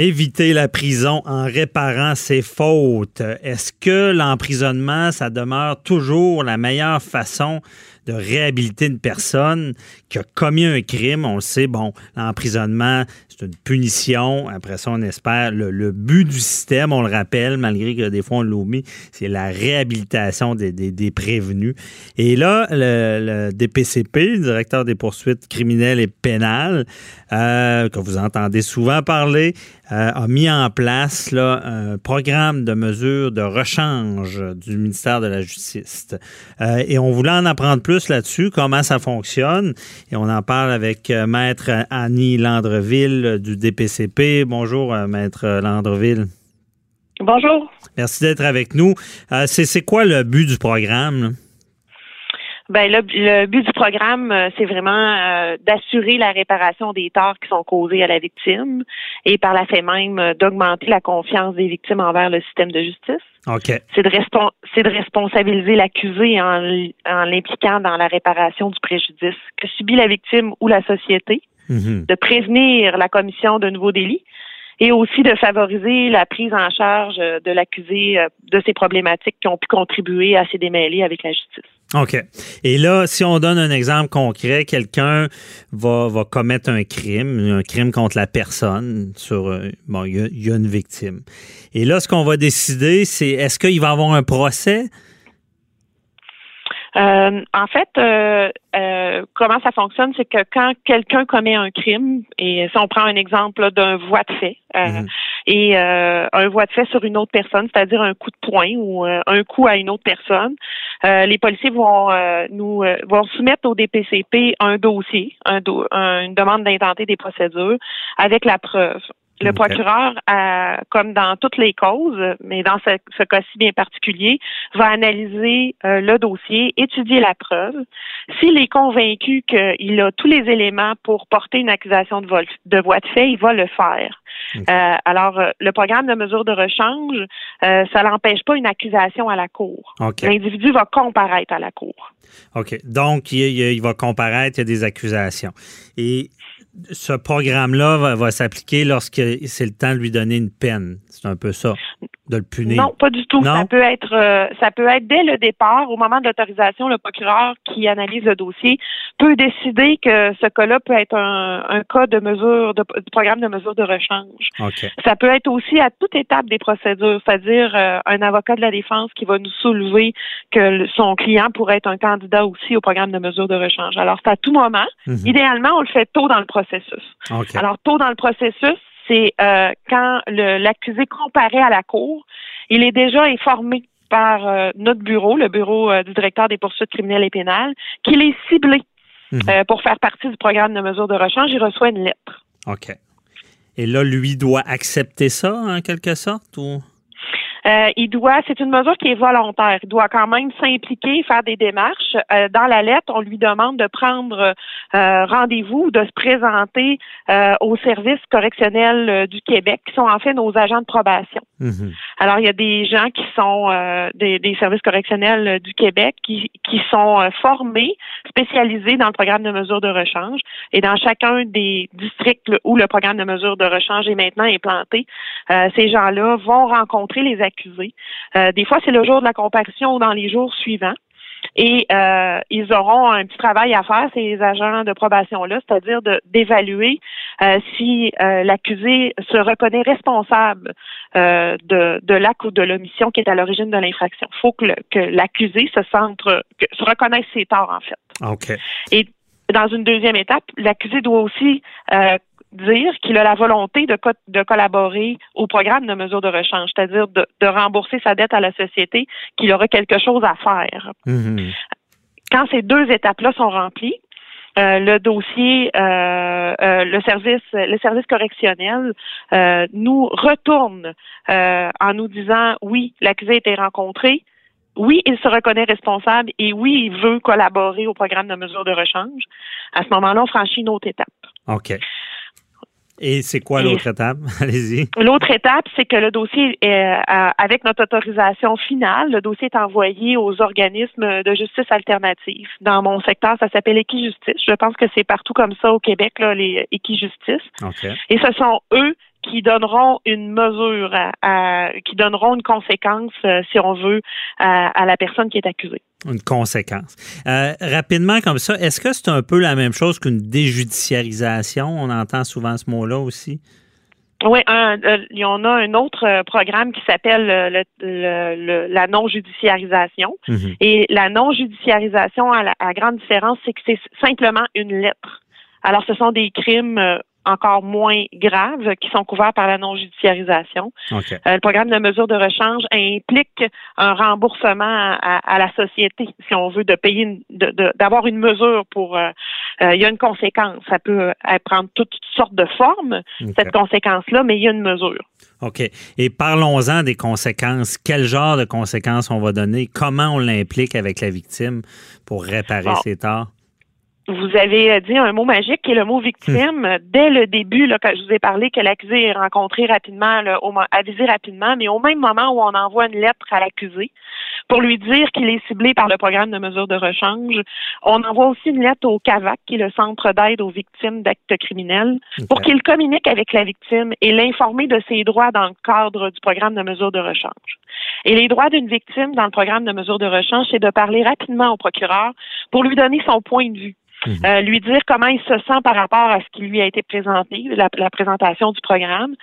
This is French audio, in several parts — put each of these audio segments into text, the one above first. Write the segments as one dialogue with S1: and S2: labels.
S1: Éviter la prison en réparant ses fautes. Est-ce que l'emprisonnement, ça demeure toujours la meilleure façon de réhabiliter une personne qui a commis un crime? On le sait, bon, l'emprisonnement, c'est une punition. Après ça, on espère. Le, but du système, on le rappelle, malgré que des fois on l'oublie, c'est la réhabilitation des, prévenus. Et là, le, DPCP, le directeur des poursuites criminelles et pénales, euh, que vous entendez souvent parler, euh, a mis en place là, un programme de mesures de rechange du ministère de la Justice. Euh, et on voulait en apprendre plus là-dessus, comment ça fonctionne. Et on en parle avec euh, Maître Annie Landreville du DPCP. Bonjour, Maître Landreville.
S2: Bonjour.
S1: Merci d'être avec nous. C'est quoi le but du programme?
S2: Ben le, but du programme, euh, c'est vraiment euh, d'assurer la réparation des torts qui sont causés à la victime et par la fait même euh, d'augmenter la confiance des victimes envers le système de justice.
S1: Okay.
S2: C'est de, c'est de responsabiliser l'accusé en, en l'impliquant dans la réparation du préjudice que subit la victime ou la société, mm-hmm. de prévenir la commission de nouveaux délits et aussi de favoriser la prise en charge de l'accusé de ces problématiques qui ont pu contribuer à ses démêlés avec la justice.
S1: OK. Et là, si on donne un exemple concret, quelqu'un va, va commettre un crime, un crime contre la personne, sur euh, bon, il y, a une victime. Et là, ce qu'on va décider, c'est est-ce qu'il va avoir un procès?
S2: Euh, en fait, euh, euh, comment ça fonctionne, c'est que quand quelqu'un commet un crime, et si on prend un exemple d'un voie de fait, mhm. et un voie de fait sur une autre personne, c'est-à-dire un coup de poing ou un coup à une autre personne, les policiers vont nous vont soumettre au DPCP un dossier, un une demande d'intenter des procédures avec la preuve. Le procureur, comme dans toutes les causes, mais dans ce, ce cas-ci bien particulier, va analyser euh, le dossier, étudier la preuve. S'il est convaincu qu'il a tous les éléments pour porter une accusation de, vol, de voie de fait, il va le faire. Euh, alors, euh, le programme de mesure de rechange, ça n'empêche pas une accusation à la cour. L'individu va comparaître à la cour.
S1: OK. Donc, il, il, va comparaître, il y a des accusations. Et ce programme-là va, s'appliquer lorsque c'est le temps de lui donner une peine. C'est un peu ça, de le punir.
S2: Non, pas du tout. Ça peut être, euh, ça peut être dès le départ, au moment de l'autorisation, le procureur qui analyse le dossier peut décider que ce cas-là peut être un, cas de mesure, de, programme de mesure de rechange. Ça peut être aussi à toute étape des procédures, c'est-à-dire euh, un avocat de la défense qui va nous soulever que son client pourrait être un candidat aussi au programme de mesure de rechange. Alors, c'est à tout moment. Mhm. Idéalement, on le fait tôt dans le processus alors, tôt dans le processus, c'est euh, quand l'accusé comparaît à la cour, il est déjà informé par euh, notre bureau, le bureau euh, du directeur des poursuites criminelles et pénales, qu'il est ciblé mhm. pour faire partie du programme de mesure de rechange. Il reçoit une lettre.
S1: OK. Et là, lui doit accepter ça en quelque sorte ou?
S2: Euh, il doit, c'est une mesure qui est volontaire. Il doit quand même s'impliquer, faire des démarches. Euh, dans la lettre, on lui demande de prendre euh, rendez-vous, de se présenter au service correctionnel du Québec, qui sont en fait nos agents de probation. Mhm. Alors, il y a des gens qui sont des, des, services correctionnels du Québec qui, qui sont formés, spécialisés dans le programme de mesure de rechange. Et dans chacun des districts où le programme de mesure de rechange est maintenant implanté, ces gens-là vont rencontrer les euh, des fois, c'est le jour de la comparution ou dans les jours suivants. Et euh, ils auront un petit travail à faire, ces agents de probation-là, c'est-à-dire d'évaluer euh, si l'accusé se reconnaît responsable de, de l'acte ou de l'omission qui est à l'origine de l'infraction. Il faut que l'accusé se centre, se reconnaisse ses torts, en fait.
S1: OK.
S2: Et dans une deuxième étape, l'accusé doit aussi dire qu'il a la volonté de, de collaborer au programme de mesures de rechange, c'est-à-dire de, rembourser sa dette à la société, qu'il aura quelque chose à faire. Mm-hmm. Quand ces deux étapes-là sont remplies, euh, le dossier, euh, euh, le service, le service correctionnel nous retourne en nous disant oui, l'accusé a été rencontré, oui, il se reconnaît responsable et oui, il veut collaborer au programme de mesures de rechange. À ce moment-là, on franchit une autre étape.
S1: OK. Et c'est quoi l'autre étape? Allez-y.
S2: L'autre étape, c'est que le dossier, est, euh, avec notre autorisation finale, le dossier est envoyé aux organismes de justice alternative. Dans mon secteur, ça s'appelle Équijustice. Je pense que c'est partout comme ça au Québec, là, les Équijustice.
S1: Okay.
S2: Et ce sont eux qui donneront une mesure, qui donneront une conséquence, si on veut, à, la personne qui est accusée.
S1: Une conséquence. rapidement comme ça, est-ce que c'est un peu la même chose qu'une déjudiciarisation? On entend souvent ce mot-là aussi.
S2: Oui, il y en a un autre euh, programme qui s'appelle euh, le, la non-judiciarisation. Mhm. Et la non-judiciarisation, à la grande différence, c'est que c'est simplement une lettre. Alors, ce sont des crimes euh, encore moins graves qui sont couverts par la non-judiciarisation. Euh, le programme de mesure de rechange implique un remboursement à, la société, si on veut, de payer, d'avoir une mesure pour. Euh, euh, il y a une conséquence. Ça peut prendre toutes sortes de formes, cette conséquence-là, mais il y a une mesure.
S1: OK. Et parlons-en des conséquences. Quel genre de conséquences on va donner? Comment on l'implique avec la victime pour réparer ses torts?
S2: Vous avez euh, dit un mot magique qui est le mot victime. Hmm. Dès le début, là, quand je vous ai parlé que l'accusé est rencontré rapidement, là, au, avisé rapidement, mais au même moment où on envoie une lettre à l'accusé pour lui dire qu'il est ciblé par le programme de mesure de rechange, on envoie aussi une lettre au CAVAC, qui est le Centre d'aide aux victimes d'actes criminels, pour qu'il communique avec la victime et l'informer de ses droits dans le cadre du programme de mesure de rechange. Et les droits d'une victime dans le programme de mesure de rechange, c'est de parler rapidement au procureur pour lui donner son point de vue Mhm. Euh, lui dire comment il se sent par rapport à ce qui lui a été présenté, la, présentation du programme.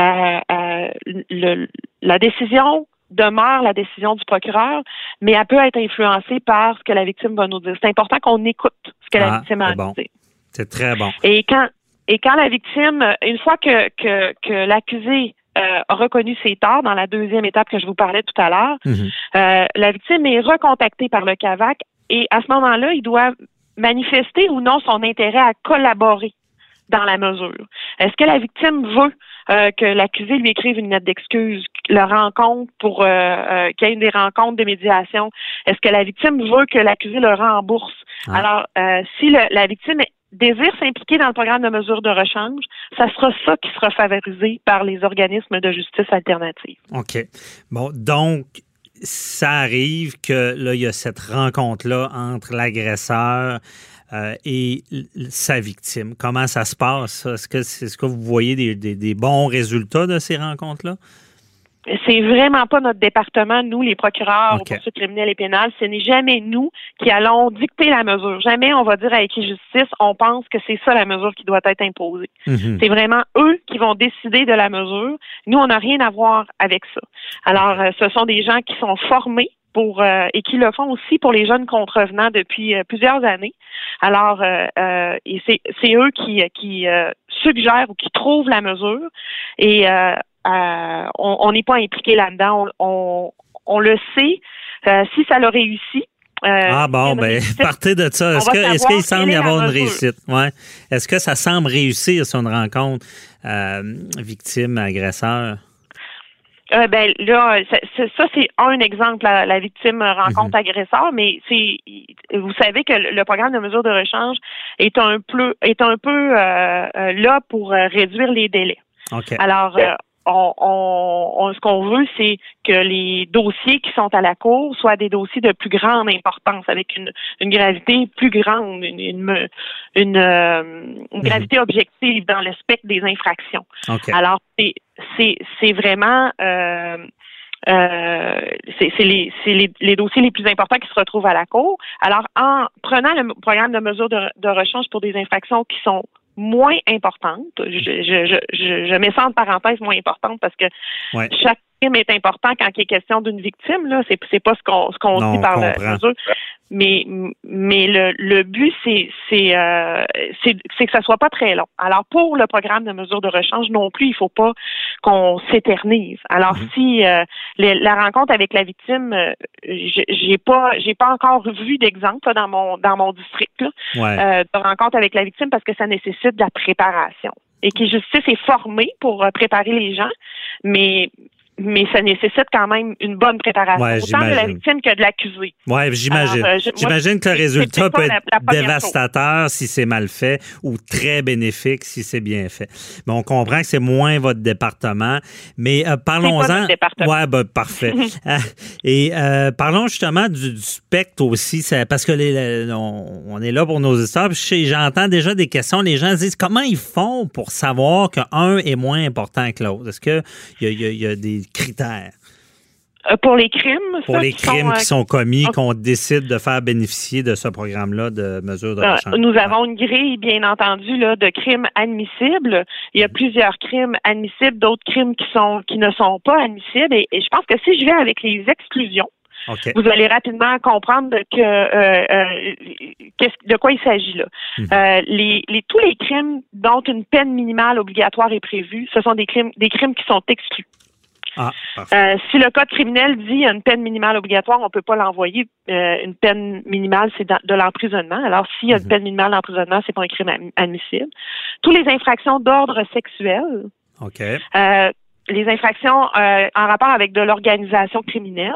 S2: Euh, euh, la décision demeure la décision du procureur, mais elle peut être influencée par ce que la victime va nous dire. C'est important qu'on écoute ce que la ah, victime a à dire.
S1: C'est très bon.
S2: Et quand et quand la victime, une fois que que, que l'accusé a reconnu ses torts dans la deuxième étape que je vous parlais tout à l'heure, mhm. la victime est recontactée par le CAVAC et à ce moment-là, il doit manifester ou non son intérêt à collaborer dans la mesure. Est-ce que la victime veut euh, que l'accusé lui écrive une lettre d'excuse, le rencontre pour euh, euh, qu'il y ait des rencontres de médiation? Est-ce que la victime veut que l'accusé le rembourse? Ah. Alors, si la victime désire s'impliquer dans le programme de mesure de rechange, ça sera ça qui sera favorisé par les organismes de justice alternative.
S1: OK. Bon, donc, ça arrive que là, il y a cette rencontre-là entre l'agresseur euh, et sa victime. Comment ça se passe? Est-ce que, est -ce que vous voyez des bons résultats de ces rencontres-là?
S2: C'est vraiment pas notre département, nous, les procureurs okay. poursuites criminelles et pénales. Ce n'est jamais nous qui allons dicter la mesure. Jamais on va dire à justice, on pense que c'est ça la mesure qui doit être imposée. Mhm. C'est vraiment eux qui vont décider de la mesure. Nous, on n'a rien à voir avec ça. Alors, euh, ce sont des gens qui sont formés pour euh, et qui le font aussi pour les jeunes contrevenants depuis euh, plusieurs années. Alors, et c'est eux qui, qui suggèrent ou qui trouvent la mesure et euh, on n'est pas impliqué là-dedans. On, le sait. Euh, si ça l'a réussi,
S1: euh, ah bon, ben partez de ça. Est-ce qu'il semble y avoir une réussite? Ouais. Est-ce que ça semble réussir sur une rencontre victime-agresseur?
S2: ben là, ça, c'est un exemple, la, victime rencontre mhm. agresseur, mais c'est vous savez que le, programme de mesure de rechange est un peu est un peu là pour réduire les délais. Alors on, ce qu'on veut, c'est que les dossiers qui sont à la Cour soient des dossiers de plus grande importance, avec une, gravité plus grande, une, une, euh, mhm. gravité objective dans le spectre des infractions. Alors, c'est vraiment euh, euh, c'est les, les, les, dossiers les plus importants qui se retrouvent à la Cour. Alors, en prenant le programme de mesure de, de rechange pour des infractions qui sont moins importante. Je, je, je, je mets ça en parenthèse moins importante parce que chaque crime est important quand il est question d'une victime. Là, c'est, c'est pas ce qu'on ce qu'on dit par le mais mais le, le but c'est c'est, euh, c'est que ça soit pas très long. Alors pour le programme de mesure de rechange non plus, il faut pas qu'on s'éternise. Alors mm-hmm. si euh, la rencontre avec la victime, euh, j'ai pas j'ai pas encore vu d'exemple dans mon dans mon district là, euh, de rencontre avec la victime parce que ça nécessite de la préparation et qui justice est formé pour préparer les gens, mais mais ça nécessite quand même une bonne préparation,
S1: Ouais,
S2: autant de la victime que de l'accusé.
S1: Oui, j'imagine.
S2: Euh,
S1: J'imagine que le résultat peut être
S2: la
S1: dévastateur si c'est mal fait ou très bénéfique si c'est bien fait. Mais on comprend que c'est moins votre département. Mais euh, parlons-en. Ouais, ben, parfait. Euh, Et euh, parlons justement du, du spectre aussi, ça- parce que les, on, on est là pour nos histoires. J'entends déjà des questions. Les gens se disent comment ils font pour savoir qu'un est moins important que l'autre? Est-ce qu'il y, y a des critères?
S2: Euh, pour les crimes,
S1: pour
S2: ça,
S1: les
S2: qui sont,
S1: crimes
S2: euh,
S1: qui sont commis, qu'on décide de faire bénéficier de ce programme-là de mesures de
S2: Euh,
S1: rechange?
S2: nous avons une grille, bien entendu, là, de crimes admissibles. Il y a plusieurs crimes admissibles, d'autres crimes qui sont qui ne sont pas admissibles. Et, et je pense que si je vais avec les exclusions, vous allez rapidement comprendre que euh, euh, de quoi il s'agit là.
S1: Mhm.
S2: Euh, les, les- tous les crimes dont une peine minimale obligatoire est prévue, ce sont des crimes des crimes qui sont exclus.
S1: Ah.
S2: Euh, si le code criminel dit une peine minimale obligatoire, on peut pas l'envoyer. Euh, une peine minimale, c'est de l'emprisonnement. Alors, s'il y a une
S1: Mhm.
S2: peine minimale d'emprisonnement, c'est pas un crime admissible. Toutes les infractions d'ordre sexuel,
S1: OK.
S2: euh, les infractions en rapport avec de l'organisation criminelle,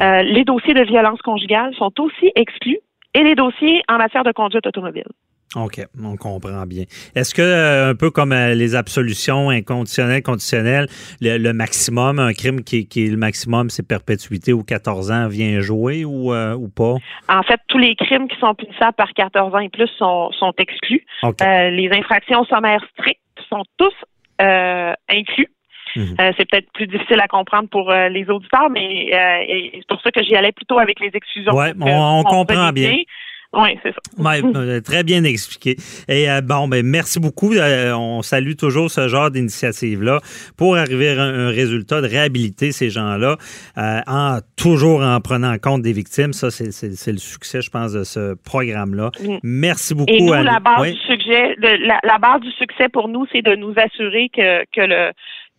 S2: euh, les dossiers de violence conjugale sont aussi exclus et les dossiers en matière de conduite automobile.
S1: OK, on comprend bien. Est-ce que, euh, un peu comme euh, les absolutions inconditionnelles, conditionnelles, le, le maximum, un crime qui, qui est le maximum, c'est perpétuité ou 14 ans, vient jouer ou, euh, ou pas?
S2: En fait, tous les crimes qui sont punissables par 14 ans et plus sont, sont exclus. Euh, les infractions sommaires strictes sont tous euh, inclus.
S1: Mhm.
S2: Euh, c'est peut-être plus difficile à comprendre pour euh, les auditeurs, mais euh, c'est pour ça que j'y allais plutôt avec les pour que
S1: on- on comprend bien.
S2: Oui, c'est ça.
S1: Ouais, très bien expliqué. Et euh, bon, ben merci beaucoup. Euh, on salue toujours ce genre d'initiative-là pour arriver à un, un résultat de réhabiliter ces gens-là, euh, en toujours en prenant compte des victimes. Ça, c'est le succès, je pense, de ce programme-là.
S2: Mm.
S1: Merci beaucoup.
S2: Et nous, la base
S1: Oui.
S2: du de, la, la base du succès pour nous, c'est de nous assurer que, que le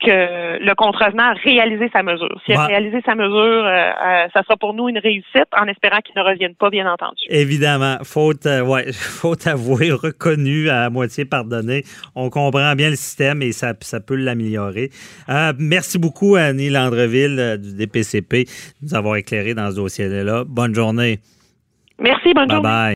S2: que le contrevenant a réalisé sa mesure. S'il a
S1: Ouais.
S2: réalisé sa mesure, euh, euh, ça sera pour nous une réussite, en espérant qu'il ne revienne pas, bien entendu.
S1: Évidemment, faute, euh, ouais, faute avouée, reconnue, à moitié pardonnée. On comprend bien le système et ça, ça peut l'améliorer. Euh, merci beaucoup, Annie Landreville du DPCP, de nous avoir éclairé dans ce dossier-là. Bonne journée.
S2: Merci, bonne
S1: Bye
S2: journée.
S1: bye.